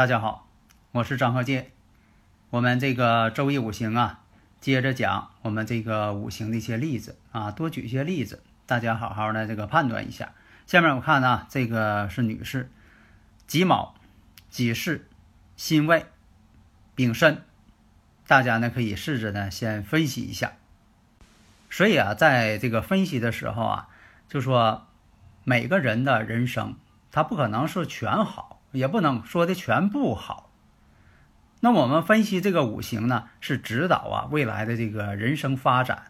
大家好，我是张鹤剑。我们这个周易五行啊，接着讲我们这个五行的一些例子啊，多举一些例子，大家好好的这个判断一下。下面我看呢，这个是女士，己卯、己巳、辛未、丙申，大家呢可以试着呢先分析一下。所以啊，在这个分析的时候啊，就说每个人的人生，他不可能是全好。也不能说的全不好。那我们分析这个五行呢，是指导啊未来的这个人生发展，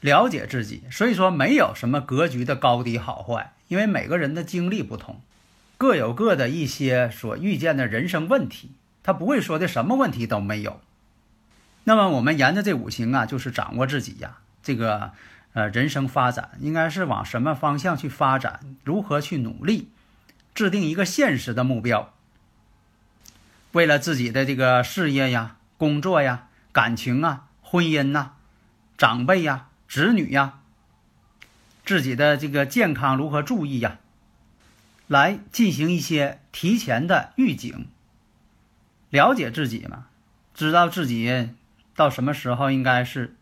了解自己。所以说没有什么格局的高低好坏，因为每个人的经历不同，各有各的一些所遇见的人生问题，他不会说的什么问题都没有。那么我们沿着这五行啊，就是掌握自己呀，这个呃人生发展应该是往什么方向去发展，如何去努力。制定一个现实的目标，为了自己的这个事业呀、工作呀、感情啊、婚姻呐、长辈呀、子女呀，自己的这个健康如何注意呀，来进行一些提前的预警，了解自己嘛，知道自己到什么时候应该是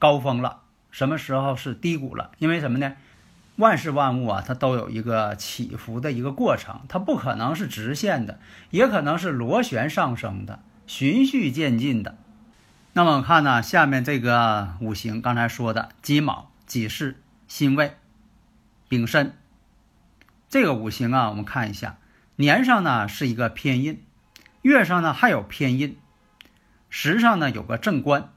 高峰了，什么时候是低谷了，因为什么呢？万事万物啊，它都有一个起伏的一个过程，它不可能是直线的，也可能是螺旋上升的、循序渐进的。那么看呢，下面这个五行刚才说的己卯、己巳、辛未、丙申，这个五行啊，我们看一下，年上呢是一个偏印，月上呢还有偏印，时上呢有个正官。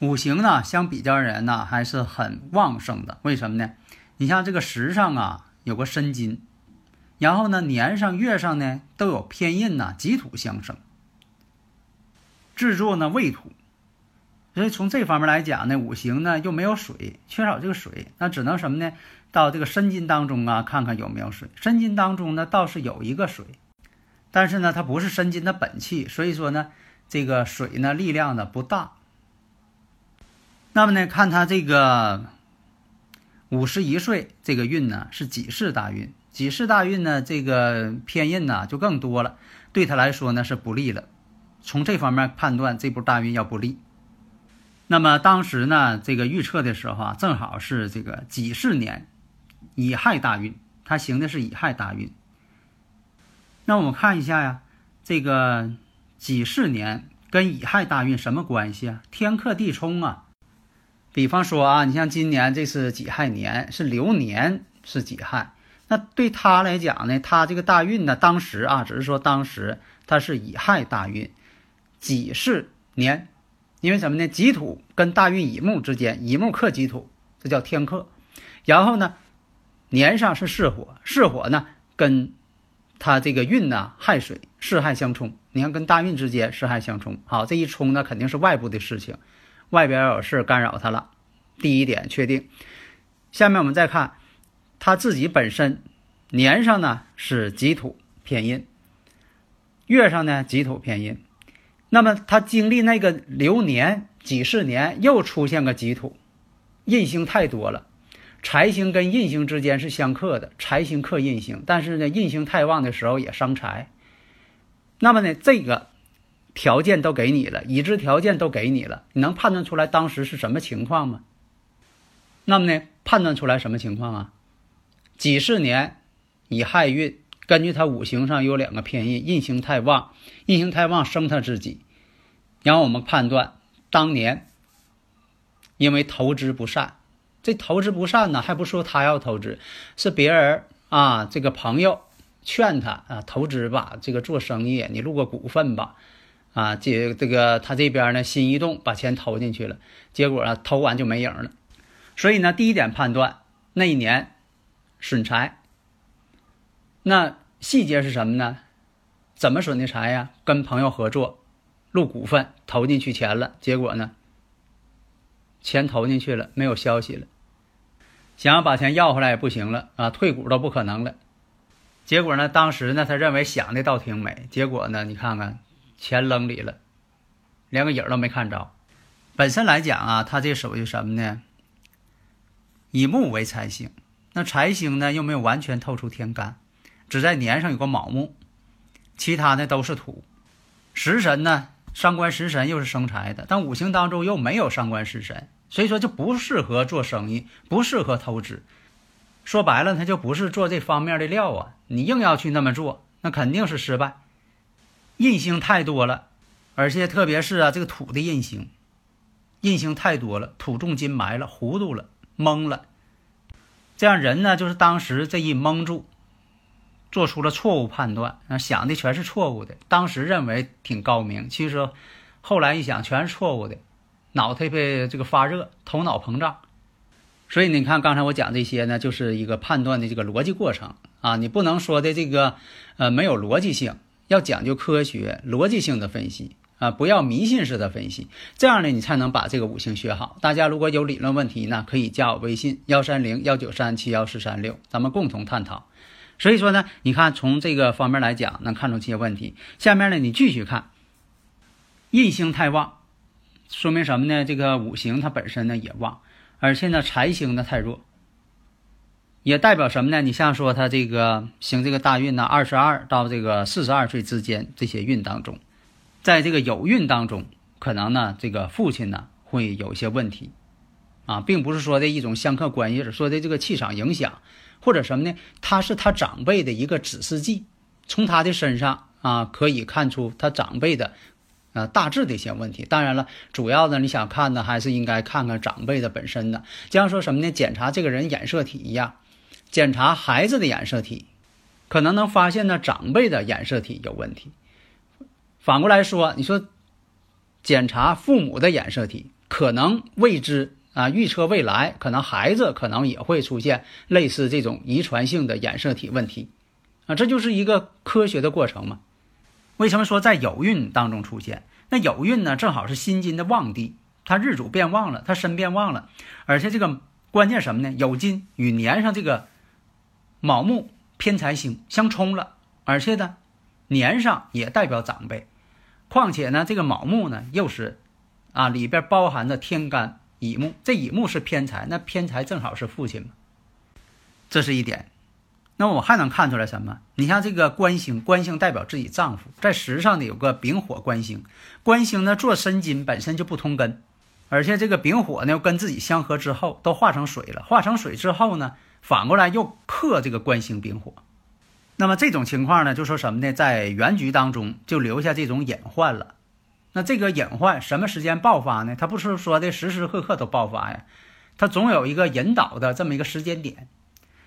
五行呢，相比较而言呢，还是很旺盛的。为什么呢？你像这个时上啊，有个申金，然后呢，年上、月上呢都有偏印呐，己土相生。制作呢未土，所以从这方面来讲呢，五行呢又没有水，缺少这个水，那只能什么呢？到这个申金当中啊，看看有没有水。申金当中呢倒是有一个水，但是呢它不是申金的本气，所以说呢这个水呢力量呢不大。那么呢，看他这个五十一岁这个运呢是己世大运，己世大运呢这个偏印呢就更多了，对他来说呢是不利了。从这方面判断，这波大运要不利。那么当时呢，这个预测的时候啊，正好是这个己巳年乙亥大运，他行的是乙亥大运。那我们看一下呀，这个己巳年跟乙亥大运什么关系啊？天克地冲啊！比方说啊，你像今年这是己亥年，是流年是己亥，那对他来讲呢，他这个大运呢，当时啊，只是说当时他是乙亥大运，己巳年，因为什么呢？己土跟大运乙木之间，乙木克己土，这叫天克。然后呢，年上是巳火，巳火呢跟他这个运呢亥水，巳亥相冲。你看跟大运之间巳亥相冲，好，这一冲呢肯定是外部的事情。外边有事干扰他了，第一点确定。下面我们再看他自己本身年上呢是己土偏印，月上呢己土偏印。那么他经历那个流年几十年，又出现个己土，印星太多了。财星跟印星之间是相克的，财星克印星，但是呢印星太旺的时候也伤财。那么呢这个。条件都给你了，已知条件都给你了，你能判断出来当时是什么情况吗？那么呢，判断出来什么情况啊？几十年乙亥运，根据他五行上有两个偏印，印星太旺，印星太旺生他自己，然后我们判断当年因为投资不善，这投资不善呢，还不说他要投资，是别人啊，这个朋友劝他啊，投资吧，这个做生意，你入个股份吧。啊，这这个他这边呢心一动，把钱投进去了，结果啊投完就没影了。所以呢，第一点判断那一年损财。那细节是什么呢？怎么损的财呀？跟朋友合作，入股份投进去钱了，结果呢，钱投进去了，没有消息了，想要把钱要回来也不行了啊，退股都不可能了。结果呢，当时呢，他认为想的倒挺美，结果呢，你看看。钱扔里了，连个影都没看着。本身来讲啊，他这属于什么呢？以木为财星，那财星呢又没有完全透出天干，只在年上有个卯木，其他呢都是土。食神呢，伤官食神又是生财的，但五行当中又没有伤官食神，所以说就不适合做生意，不适合投资。说白了，他就不是做这方面的料啊！你硬要去那么做，那肯定是失败。印星太多了，而且特别是啊，这个土的印星，印星太多了，土重金埋了，糊涂了，懵了。这样人呢，就是当时这一蒙住，做出了错误判断，啊，想的全是错误的。当时认为挺高明，其实后来一想全是错误的，脑袋被这个发热，头脑膨胀。所以你看，刚才我讲这些呢，就是一个判断的这个逻辑过程啊，你不能说的这个呃没有逻辑性。要讲究科学逻辑性的分析啊，不要迷信式的分析，这样呢，你才能把这个五行学好。大家如果有理论问题呢，可以加我微信幺三零幺九三七幺四三六，咱们共同探讨。所以说呢，你看从这个方面来讲，能看出这些问题。下面呢，你继续看，印星太旺，说明什么呢？这个五行它本身呢也旺，而且呢财星呢太弱。也代表什么呢？你像说他这个行这个大运呢，二十二到这个四十二岁之间这些运当中，在这个有运当中，可能呢这个父亲呢会有一些问题，啊，并不是说的一种相克关系，是说的这个气场影响，或者什么呢？他是他长辈的一个指示剂，从他的身上啊可以看出他长辈的，呃大致的一些问题。当然了，主要呢你想看呢，还是应该看看长辈的本身的，就像说什么呢？检查这个人染色体一样。检查孩子的染色体，可能能发现呢长辈的染色体有问题。反过来说，你说检查父母的染色体，可能未知啊，预测未来可能孩子可能也会出现类似这种遗传性的染色体问题啊，这就是一个科学的过程嘛。为什么说在有运当中出现？那有运呢，正好是辛金的旺地，它日主变旺了，它身变旺了，而且这个关键什么呢？有金与年上这个。卯木偏财星相冲了，而且呢，年上也代表长辈，况且呢，这个卯木呢又是啊里边包含着天干乙木，这乙木是偏财，那偏财正好是父亲嘛，这是一点。那么我还能看出来什么？你像这个官星，官星代表自己丈夫，在时上呢有个丙火官星，官星呢做申金本身就不通根，而且这个丙火呢又跟自己相合之后都化成水了，化成水之后呢。反过来又克这个官星丙火，那么这种情况呢，就说什么呢？在原局当中就留下这种隐患了。那这个隐患什么时间爆发呢？它不是说的时时刻刻都爆发呀，它总有一个引导的这么一个时间点。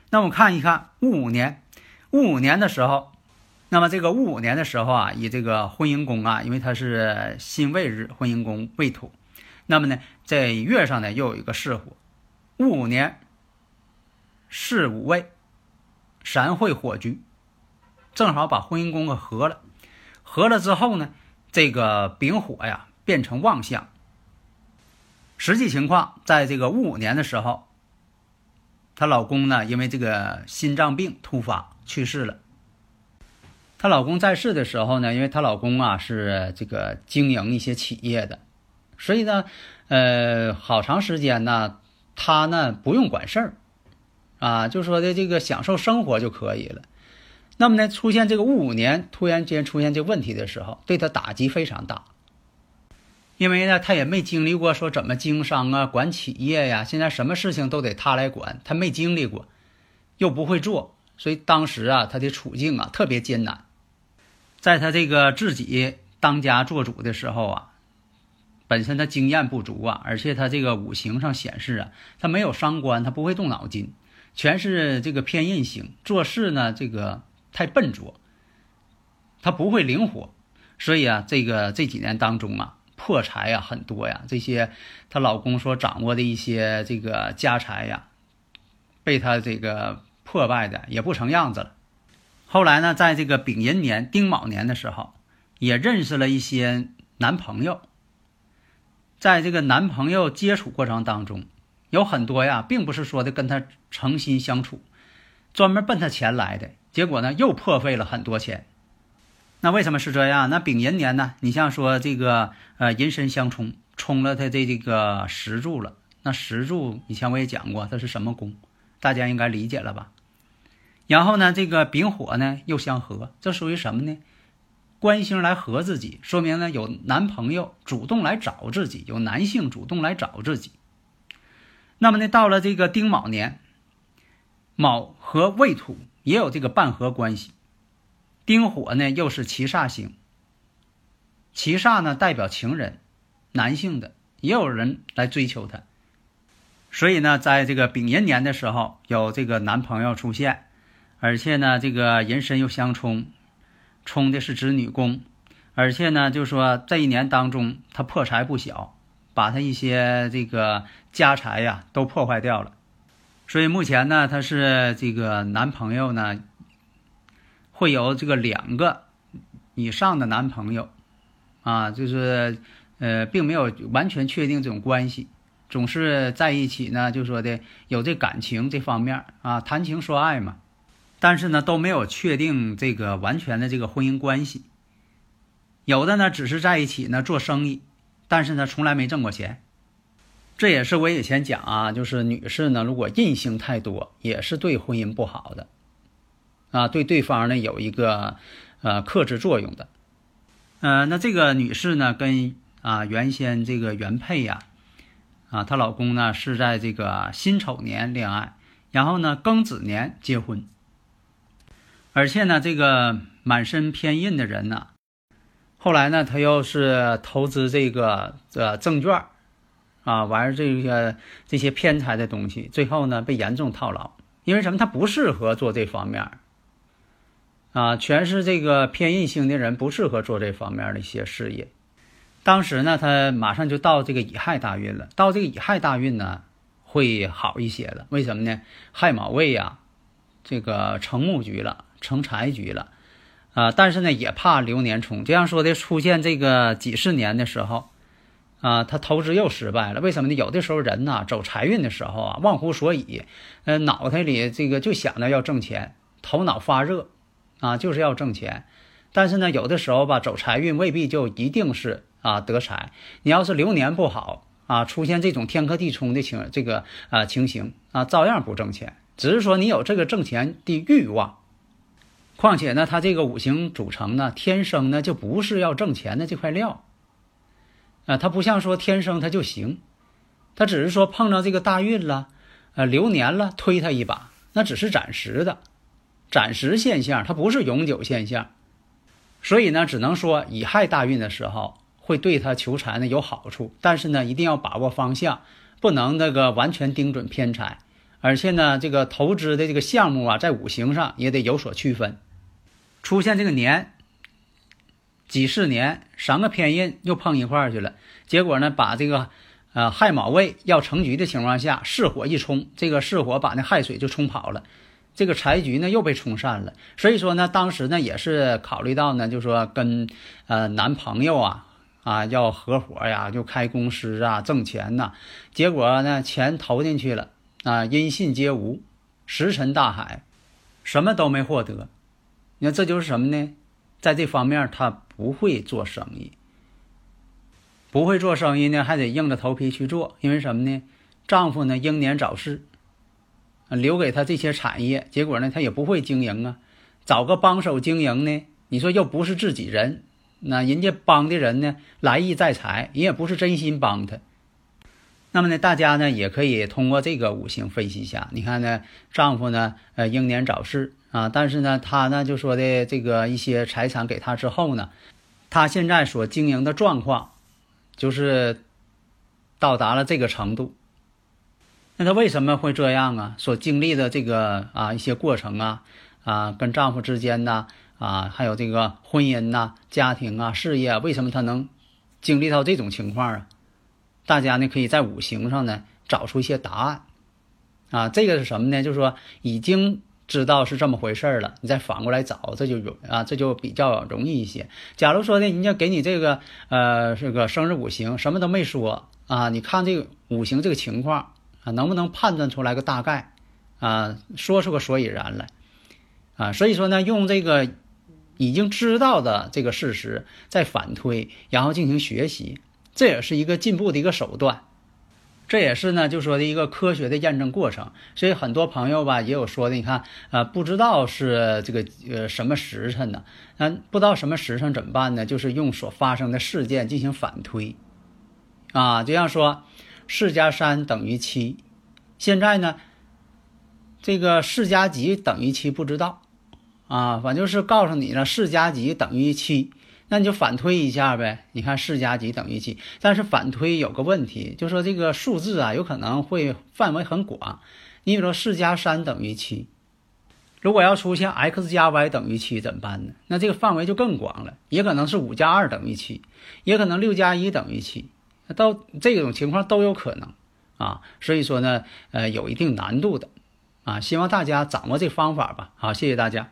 那我们看一看戊午年，戊午年的时候，那么这个戊午年的时候啊，以这个婚姻宫啊，因为它是辛未日，婚姻宫未土，那么呢，在月上呢又有一个巳火，戊午年。巳午未，三会火局，正好把婚姻宫给合了。合了之后呢，这个丙火呀变成旺相。实际情况，在这个戊午年的时候，她老公呢因为这个心脏病突发去世了。她老公在世的时候呢，因为她老公啊是这个经营一些企业的，所以呢，呃，好长时间呢，他呢不用管事儿。啊，就说的这个享受生活就可以了。那么呢，出现这个戊午年突然间出现这问题的时候，对他打击非常大。因为呢，他也没经历过说怎么经商啊、管企业呀，现在什么事情都得他来管，他没经历过，又不会做，所以当时啊，他的处境啊特别艰难。在他这个自己当家做主的时候啊，本身他经验不足啊，而且他这个五行上显示啊，他没有伤官，他不会动脑筋。全是这个偏印星，做事呢这个太笨拙，他不会灵活，所以啊，这个这几年当中啊，破财呀很多呀，这些她老公所掌握的一些这个家财呀，被她这个破败的也不成样子了。后来呢，在这个丙寅年、丁卯年的时候，也认识了一些男朋友。在这个男朋友接触过程当中，有很多呀，并不是说的跟他诚心相处，专门奔他钱来的，结果呢，又破费了很多钱。那为什么是这样？那丙寅年呢？你像说这个呃，寅申相冲，冲了他的这个石柱了。那石柱以前我也讲过，它是什么宫？大家应该理解了吧？然后呢，这个丙火呢又相合，这属于什么呢？官星来合自己，说明呢有男朋友主动来找自己，有男性主动来找自己。那么呢，到了这个丁卯年，卯和未土也有这个半合关系，丁火呢又是七煞星，七煞呢代表情人，男性的也有人来追求他，所以呢，在这个丙寅年的时候有这个男朋友出现，而且呢，这个人申又相冲。冲的是子女宫，而且呢，就说这一年当中他破财不小，把他一些这个家财呀都破坏掉了。所以目前呢，他是这个男朋友呢，会有这个两个以上的男朋友啊，就是呃，并没有完全确定这种关系，总是在一起呢，就说的有这感情这方面啊，谈情说爱嘛。但是呢，都没有确定这个完全的这个婚姻关系。有的呢，只是在一起呢做生意，但是呢，从来没挣过钱。这也是我以前讲啊，就是女士呢，如果印星太多，也是对婚姻不好的，啊，对对方呢有一个呃克制作用的。呃，那这个女士呢，跟啊原先这个原配呀，啊，她老公呢是在这个辛丑年恋爱，然后呢庚子年结婚。而且呢，这个满身偏印的人呢，后来呢，他又是投资这个呃证券，啊，玩这个这些偏财的东西，最后呢被严重套牢。因为什么？他不适合做这方面，啊，全是这个偏印星的人不适合做这方面的一些事业。当时呢，他马上就到这个乙亥大运了，到这个乙亥大运呢会好一些了。为什么呢？亥卯未呀，这个成木局了。成财局了，啊，但是呢，也怕流年冲。这样说的，出现这个几十年的时候，啊，他投资又失败了。为什么呢？有的时候人呐，走财运的时候啊，忘乎所以，呃，脑袋里这个就想着要挣钱，头脑发热，啊，就是要挣钱。但是呢，有的时候吧，走财运未必就一定是啊得财。你要是流年不好啊，出现这种天克地冲的情这个啊情形啊，照样不挣钱。只是说你有这个挣钱的欲望。况且呢，他这个五行组成呢，天生呢就不是要挣钱的这块料，啊，他不像说天生他就行，他只是说碰到这个大运了，呃，流年了，推他一把，那只是暂时的，暂时现象，它不是永久现象，所以呢，只能说乙亥大运的时候会对他求财呢有好处，但是呢，一定要把握方向，不能那个完全盯准偏财，而且呢，这个投资的这个项目啊，在五行上也得有所区分。出现这个年，几十年三个偏印又碰一块儿去了，结果呢，把这个呃亥卯未要成局的情况下，巳火一冲，这个巳火把那亥水就冲跑了，这个财局呢又被冲散了。所以说呢，当时呢也是考虑到呢，就说跟呃男朋友啊啊要合伙呀，就开公司啊挣钱呐，结果呢钱投进去了啊，音信皆无，石沉大海，什么都没获得。你看，这就是什么呢？在这方面，他不会做生意，不会做生意呢，还得硬着头皮去做。因为什么呢？丈夫呢英年早逝，留给他这些产业，结果呢，他也不会经营啊。找个帮手经营呢，你说又不是自己人，那人家帮的人呢，来意在财，人也不是真心帮他。那么呢，大家呢也可以通过这个五行分析一下。你看呢，丈夫呢，呃，英年早逝。啊，但是呢，他呢就说的这个一些财产给他之后呢，他现在所经营的状况，就是到达了这个程度。那他为什么会这样啊？所经历的这个啊一些过程啊啊，跟丈夫之间呢啊，还有这个婚姻呐、家庭啊、事业，为什么他能经历到这种情况啊？大家呢可以在五行上呢找出一些答案啊。这个是什么呢？就是说已经知道是这么回事了，你再反过来找，这就容啊，这就比较容易一些。假如说呢，人家给你这个呃这个生日五行什么都没说啊，你看这个五行这个情况啊，能不能判断出来个大概啊，说出个所以然来啊？所以说呢，用这个已经知道的这个事实再反推，然后进行学习。这也是一个进步的一个手段，这也是呢，就说的一个科学的验证过程。所以很多朋友吧，也有说的，你看，呃，不知道是这个呃什么时辰呢？嗯，不知道什么时辰怎么办呢？就是用所发生的事件进行反推，啊，就像说四加三等于七，现在呢，这个四加几等于七不知道，啊，反正就是告诉你了，四加几等于七。那你就反推一下呗，你看四加几等于七，但是反推有个问题，就说这个数字啊，有可能会范围很广。你比如说四加三等于七，如果要出现 x 加 y 等于七怎么办呢？那这个范围就更广了，也可能是五加二等于七，也可能六加一等于七，到这种情况都有可能啊。所以说呢，呃，有一定难度的啊，希望大家掌握这方法吧。好，谢谢大家。